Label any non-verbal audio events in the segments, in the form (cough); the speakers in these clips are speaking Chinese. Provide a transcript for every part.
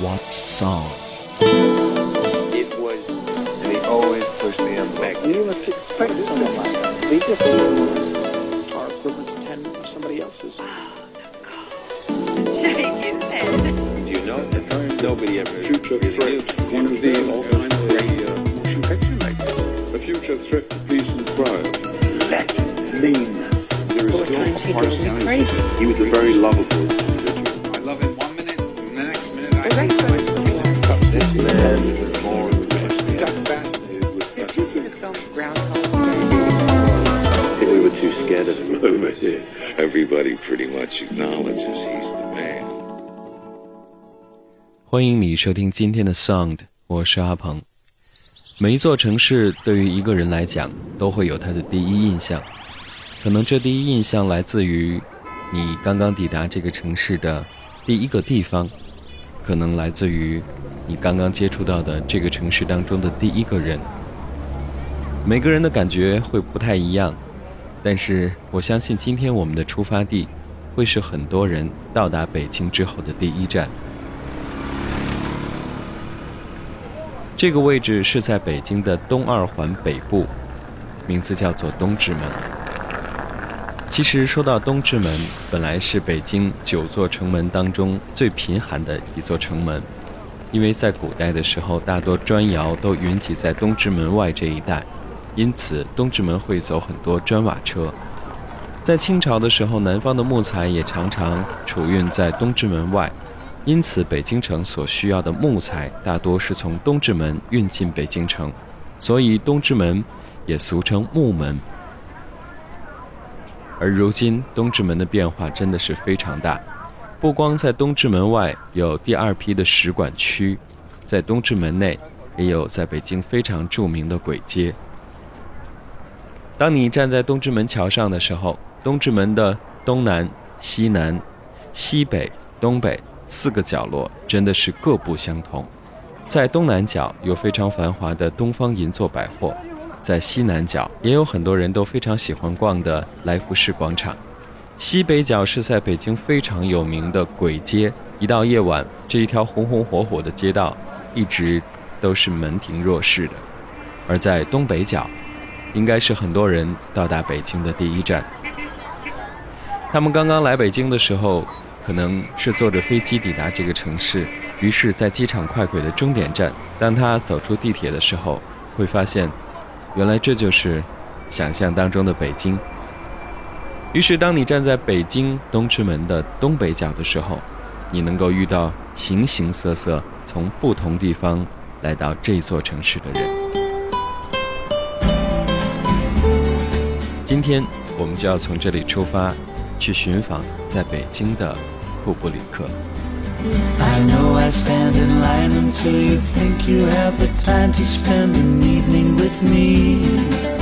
What song? It was, they always push the envelope. You must expect someone like that. The difference are equivalent to 10 of somebody else's. Oh, no. (laughs) Shake his head. Do you know the time? Nobody ever. Future Thrift, one of the all-time great uh, motion picture makers. The Future Thrift, Peace and Thrive. Let leanness. There is well, crazy. He was a very lovable 欢迎你收听今天的 Sound，我是阿鹏。每一座城市对于一个人来讲，都会有他的第一印象。可能这第一印象来自于你刚刚抵达这个城市的第一个地方，可能来自于你刚刚接触到的这个城市当中的第一个人。每个人的感觉会不太一样，但是我相信今天我们的出发地会是很多人到达北京之后的第一站。这个位置是在北京的东二环北部，名字叫做东直门。其实说到东直门，本来是北京九座城门当中最贫寒的一座城门，因为在古代的时候，大多砖窑都云集在东直门外这一带，因此东直门会走很多砖瓦车。在清朝的时候，南方的木材也常常储运在东直门外，因此北京城所需要的木材大多是从东直门运进北京城，所以东直门也俗称木门。而如今东直门的变化真的是非常大，不光在东直门外有第二批的使馆区，在东直门内也有在北京非常著名的簋街。当你站在东直门桥上的时候，东直门的东南、西南、西北、东北四个角落真的是各不相同。在东南角有非常繁华的东方银座百货，在西南角也有很多人都非常喜欢逛的来福士广场。西北角是在北京非常有名的簋街，一到夜晚，这一条红红火火的街道一直都是门庭若市的。而在东北角，应该是很多人到达北京的第一站。他们刚刚来北京的时候，可能是坐着飞机抵达这个城市，于是，在机场快轨的终点站，当他走出地铁的时候，会发现，原来这就是想象当中的北京。于是，当你站在北京东直门的东北角的时候，你能够遇到形形色色从不同地方来到这座城市的人。今天我们就要从这里出发，去寻访在北京的库布里克。I know I stand in line until you think you have the time to spend an evening with me.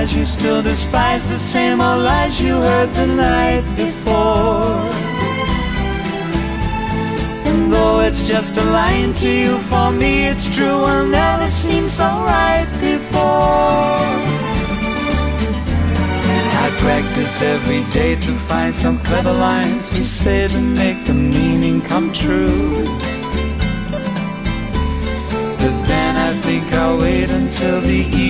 Eyes, you still despise the same old lies you heard the night before. And though it's just a line to you, for me it's true, will never seem so right before. I practice every day to find some clever lines to say to make the meaning come true. But then I think I'll wait until the evening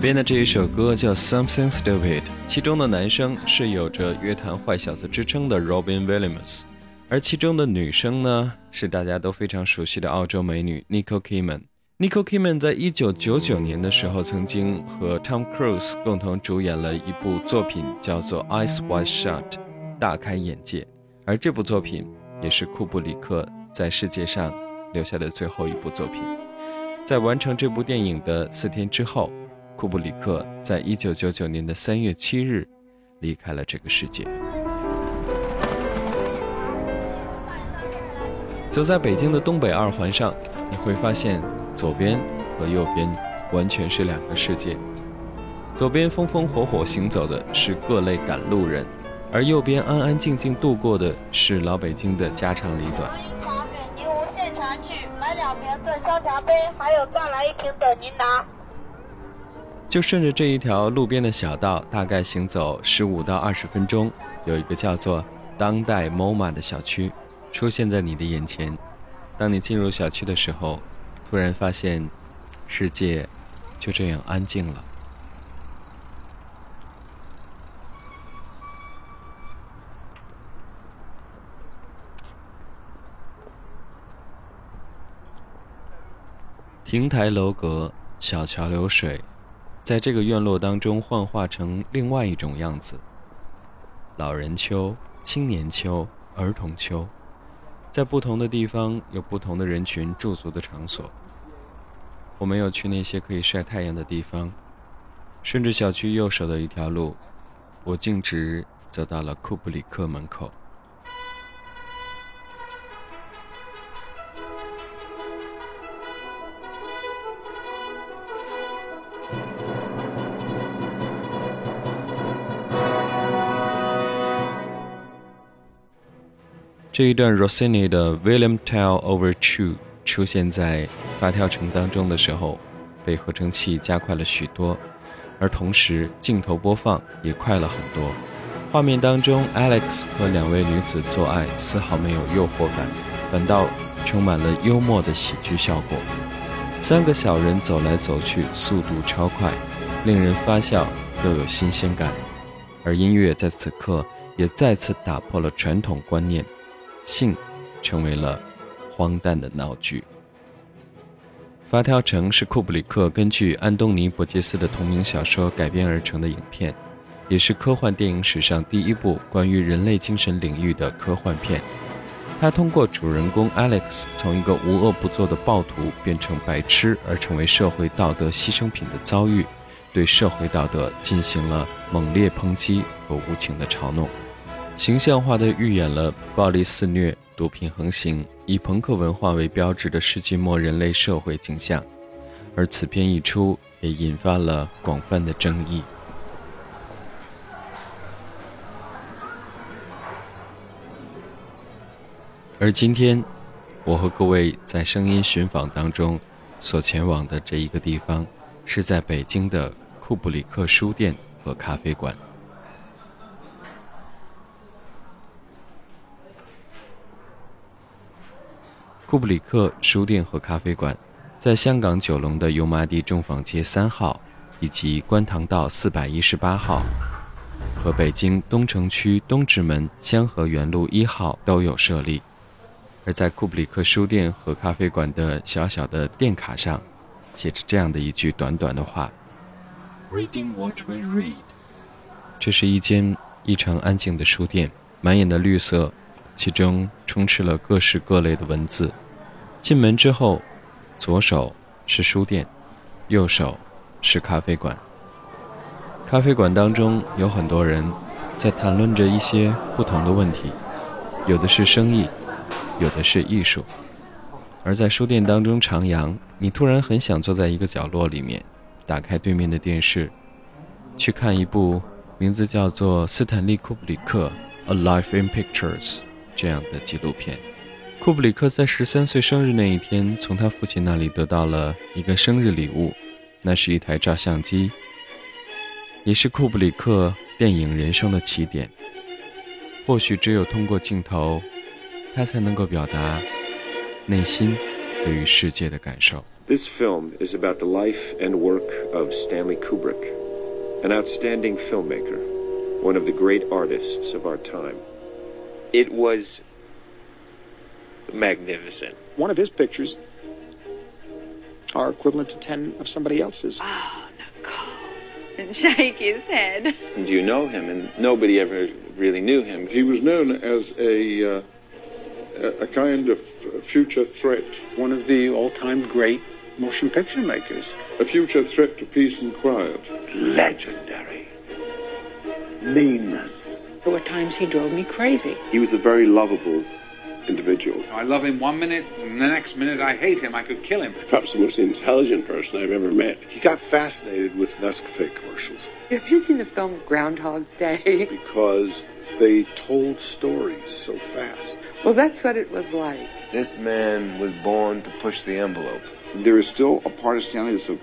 边的这一首歌叫《Something Stupid》，其中的男生是有着乐坛坏小子之称的 Robin Williams，而其中的女生呢是大家都非常熟悉的澳洲美女 Nicole Kidman。Nicole Kidman 在一九九九年的时候，曾经和 Tom Cruise 共同主演了一部作品，叫做《Eyes Wide Shut》，大开眼界。而这部作品也是库布里克在世界上留下的最后一部作品。在完成这部电影的四天之后，库布里克在一九九九年的三月七日离开了这个世界。走在北京的东北二环上，你会发现左边和右边完全是两个世界。左边风风火火行走的是各类赶路人，而右边安安静静度过的是老北京的家长里短。茶给您无限茶具，买两瓶赠香茶杯，还有再来一瓶等您拿。就顺着这一条路边的小道，大概行走十五到二十分钟，有一个叫做当代 MoMA 的小区出现在你的眼前。当你进入小区的时候，突然发现世界就这样安静了。亭台楼阁，小桥流水，在这个院落当中幻化成另外一种样子。老人秋、青年秋、儿童秋，在不同的地方有不同的人群驻足的场所。我没有去那些可以晒太阳的地方，顺着小区右手的一条路，我径直走到了库布里克门口。这一段 Rossini 的 William Tell Overture 出现在发条城当中的时候，被合成器加快了许多，而同时镜头播放也快了很多。画面当中，Alex 和两位女子做爱丝毫没有诱惑感，反倒充满了幽默的喜剧效果。三个小人走来走去，速度超快，令人发笑又有新鲜感。而音乐在此刻也再次打破了传统观念。性成为了荒诞的闹剧。《发条城》是库布里克根据安东尼·伯杰斯的同名小说改编而成的影片，也是科幻电影史上第一部关于人类精神领域的科幻片。他通过主人公 Alex 从一个无恶不作的暴徒变成白痴，而成为社会道德牺牲品的遭遇，对社会道德进行了猛烈抨击和无情的嘲弄。形象化的预演了暴力肆虐、毒品横行、以朋克文化为标志的世纪末人类社会景象，而此片一出，也引发了广泛的争议。而今天，我和各位在声音寻访当中所前往的这一个地方，是在北京的库布里克书店和咖啡馆。库布里克书店和咖啡馆，在香港九龙的油麻地中坊街三号，以及观塘道四百一十八号，和北京东城区东直门香河园路一号都有设立。而在库布里克书店和咖啡馆的小小的店卡上，写着这样的一句短短的话：“Reading what we read。”这是一间异常安静的书店，满眼的绿色。其中充斥了各式各类的文字。进门之后，左手是书店，右手是咖啡馆。咖啡馆当中有很多人在谈论着一些不同的问题，有的是生意，有的是艺术。而在书店当中徜徉，你突然很想坐在一个角落里面，打开对面的电视，去看一部名字叫做《斯坦利·库布里克 A Life in Pictures》这样的纪录片。库布里克在十三岁生日那一天，从他父亲那里得到了一个生日礼物，那是一台照相机，也是库布里克电影人生的起点。或许只有通过镜头，他才能够表达内心对于世界的感受。 This film is about the life and work of Stanley Kubrick, an outstanding filmmaker, one of the great artists of our time. It was magnificent. One of his pictures are equivalent to 10 of somebody else's. Oh, Nicole. And shake his head. And you know him, and nobody ever really knew him. He was known as a, uh, a a kind of future threat, One of the all-time great motion picture makers. a future threat to peace and quiet. legendary. Meanness. There were times he drove me crazy. He was a very lovable individual. I love him one minute, and the next minute I hate him. I could kill him. Perhaps the most intelligent person I've ever met. He got fascinated with Nescafe commercials Have you seen the film Groundhog Day? because they told stories so fast. Well, that's what it was like. This man was born to push the envelope, There is still a part of Stanley that's a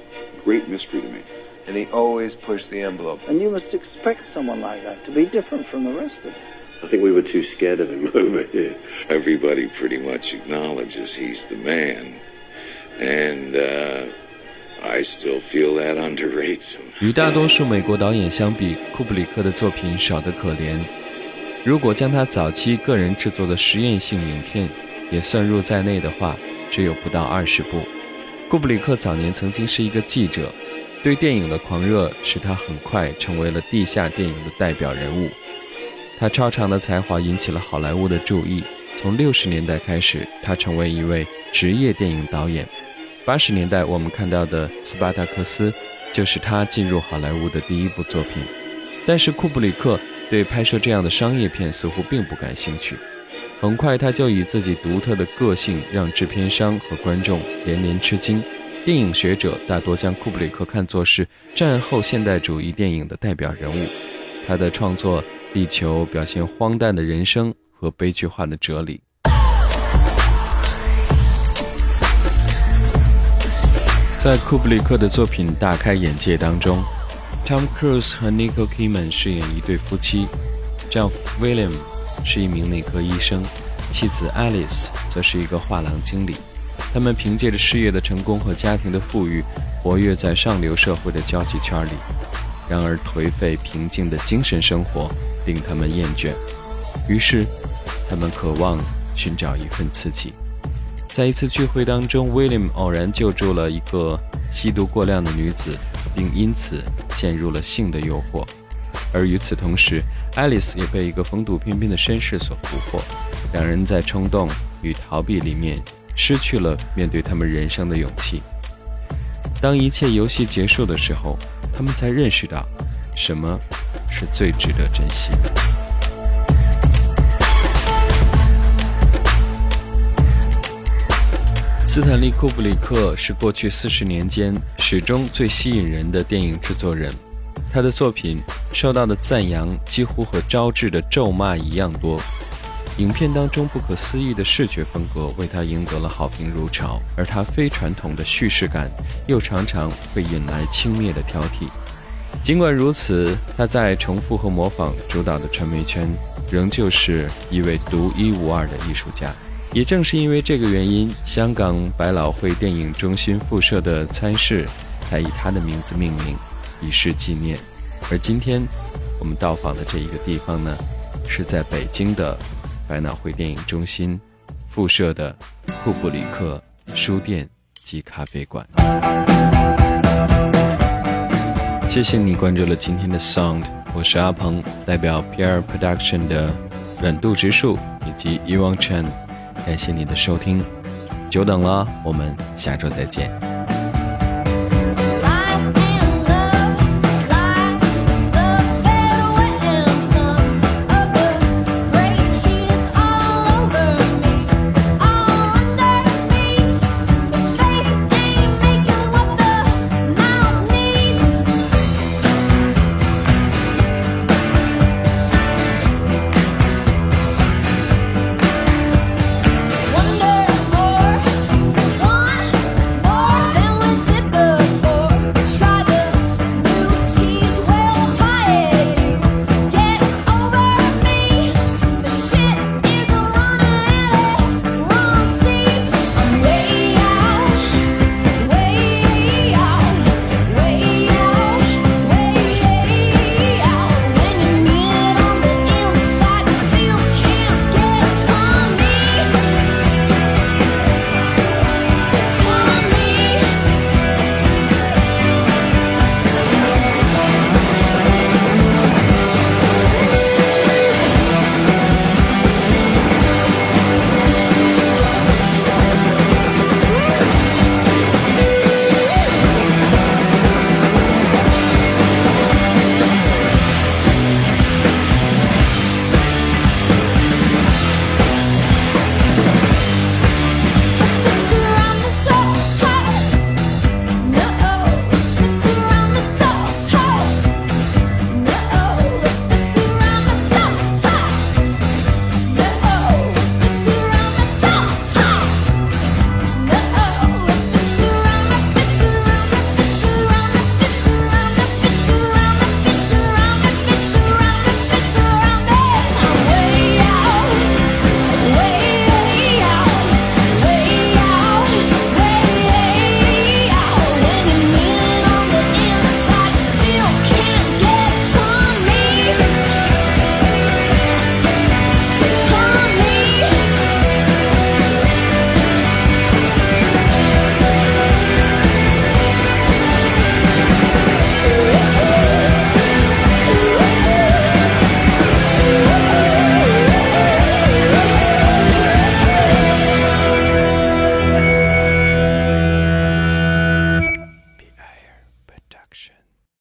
great mystery to me. and he always pushed the envelope. And you must expect someone like that to be different from the rest of us. I think we were too scared of him (laughs) over here. Everybody pretty much acknowledges he's the man. And uh, I still feel that underrates him. (laughs) 与大多数美国导演相比，库布里克的作品少得可怜。 如果将他早期个人制作的实验性影片也算入在内的话，只有不到二十部。库布里克早年曾经是一个记者，对电影的狂热使他很快成为了地下电影的代表人物。他超常的才华引起了好莱坞的注意。从六十年代开始，他成为一位职业电影导演。八十年代我们看到的《斯巴达克斯》就是他进入好莱坞的第一部作品。但是库布里克对拍摄这样的商业片似乎并不感兴趣。很快，他就以自己独特的个性让制片商和观众连连吃惊。电影学者大多将库布里克看作是战后现代主义电影的代表人物。他的创作力求表现荒诞的人生和悲剧化的哲理。在库布里克的作品大开眼界当中，Tom Cruise 和 Nicole Kidman 饰演一对夫妻，丈夫 William 是一名内科医生，妻子 Alice 则是一个画廊经理。他们凭借着事业的成功和家庭的富裕，活跃在上流社会的交际圈里。然而，颓废平静的精神生活令他们厌倦，于是，他们渴望寻找一份刺激。在一次聚会当中，William 偶然救助了一个吸毒过量的女子，并因此陷入了性的诱惑。而与此同时爱丽丝也被一个风度翩翩的绅士所俘获。两人在冲动与逃避里面失去了面对他们人生的勇气。当一切游戏结束的时候，他们才认识到，什么是最值得珍惜的。斯坦利·库布里克是过去四十年间始终最吸引人的电影制作人，他的作品受到的赞扬几乎和招致的咒骂一样多。影片当中不可思议的视觉风格为他赢得了好评如潮，而他非传统的叙事感又常常会引来轻蔑的挑剔。尽管如此，他在重复和模仿主导的传媒圈，仍旧是一位独一无二的艺术家。也正是因为这个原因，香港百老汇电影中心附设的餐室才以他的名字命名，以示纪念。而今天我们到访的这一个地方呢，是在北京的百老汇电影中心附设的库布里克书店及咖啡馆。谢谢你关注了今天的 Sound，我是阿鹏，代表 PR Production 的软度植树以及 Iwan Chen。感谢你的收听，久等了，我们下周再见。